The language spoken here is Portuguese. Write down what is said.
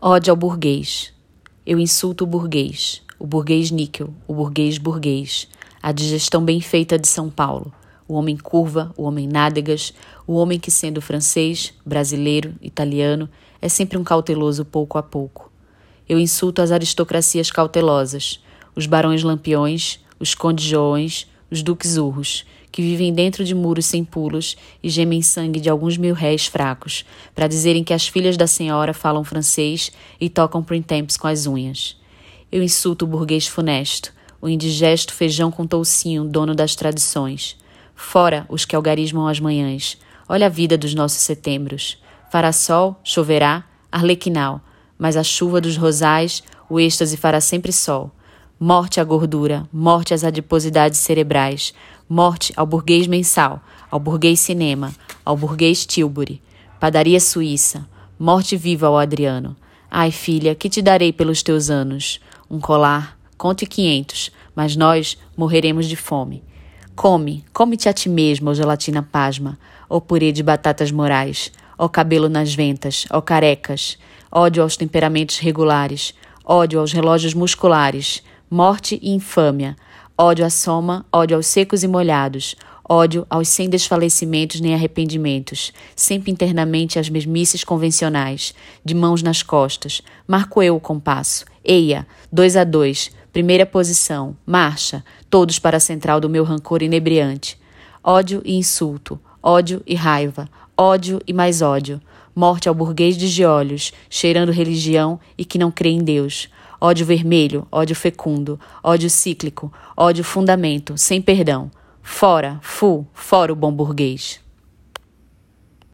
Ódio ao burguês. Eu insulto o burguês, o burguês níquel, o burguês burguês, a digestão bem feita de São Paulo, o homem curva, o homem nádegas, o homem que, sendo francês, brasileiro, italiano, é sempre um cauteloso pouco a pouco. Eu insulto as aristocracias cautelosas, os barões lampiões, os condes joões, os duques urros, que vivem dentro de muros sem pulos e gemem sangue de alguns mil réis fracos, para dizerem que as filhas da senhora falam francês e tocam printemps com as unhas. Eu insulto o burguês funesto, o indigesto feijão com toucinho, dono das tradições. Fora os que algarismam as manhãs. Olha a vida dos nossos setembros. Fará sol, choverá, arlequinal, mas a chuva dos rosais, o êxtase fará sempre sol. Morte à gordura, morte às adiposidades cerebrais, morte ao burguês mensal, ao burguês cinema, ao burguês Tilbury, padaria suíça, morte viva ao Adriano. Ai, filha, que te darei pelos teus anos? Um colar, conte quinhentos, mas nós morreremos de fome. Come, come-te a ti mesmo, ó gelatina pasma, ó purê de batatas morais, ó cabelo nas ventas, ó carecas, ódio aos temperamentos regulares, ódio aos relógios musculares, morte e infâmia, ódio à soma, ódio aos secos e molhados, ódio aos sem desfalecimentos nem arrependimentos, sempre internamente as mesmices convencionais, de mãos nas costas, marco eu o compasso, eia, dois a dois, primeira posição, marcha, todos para a central do meu rancor inebriante, ódio e insulto, ódio e raiva, ódio e mais ódio, morte ao burguês de olhos, cheirando religião e que não crê em Deus, ódio vermelho, ódio fecundo, ódio cíclico, ódio fundamento, sem perdão. Fora, fu, fora o bom burguês.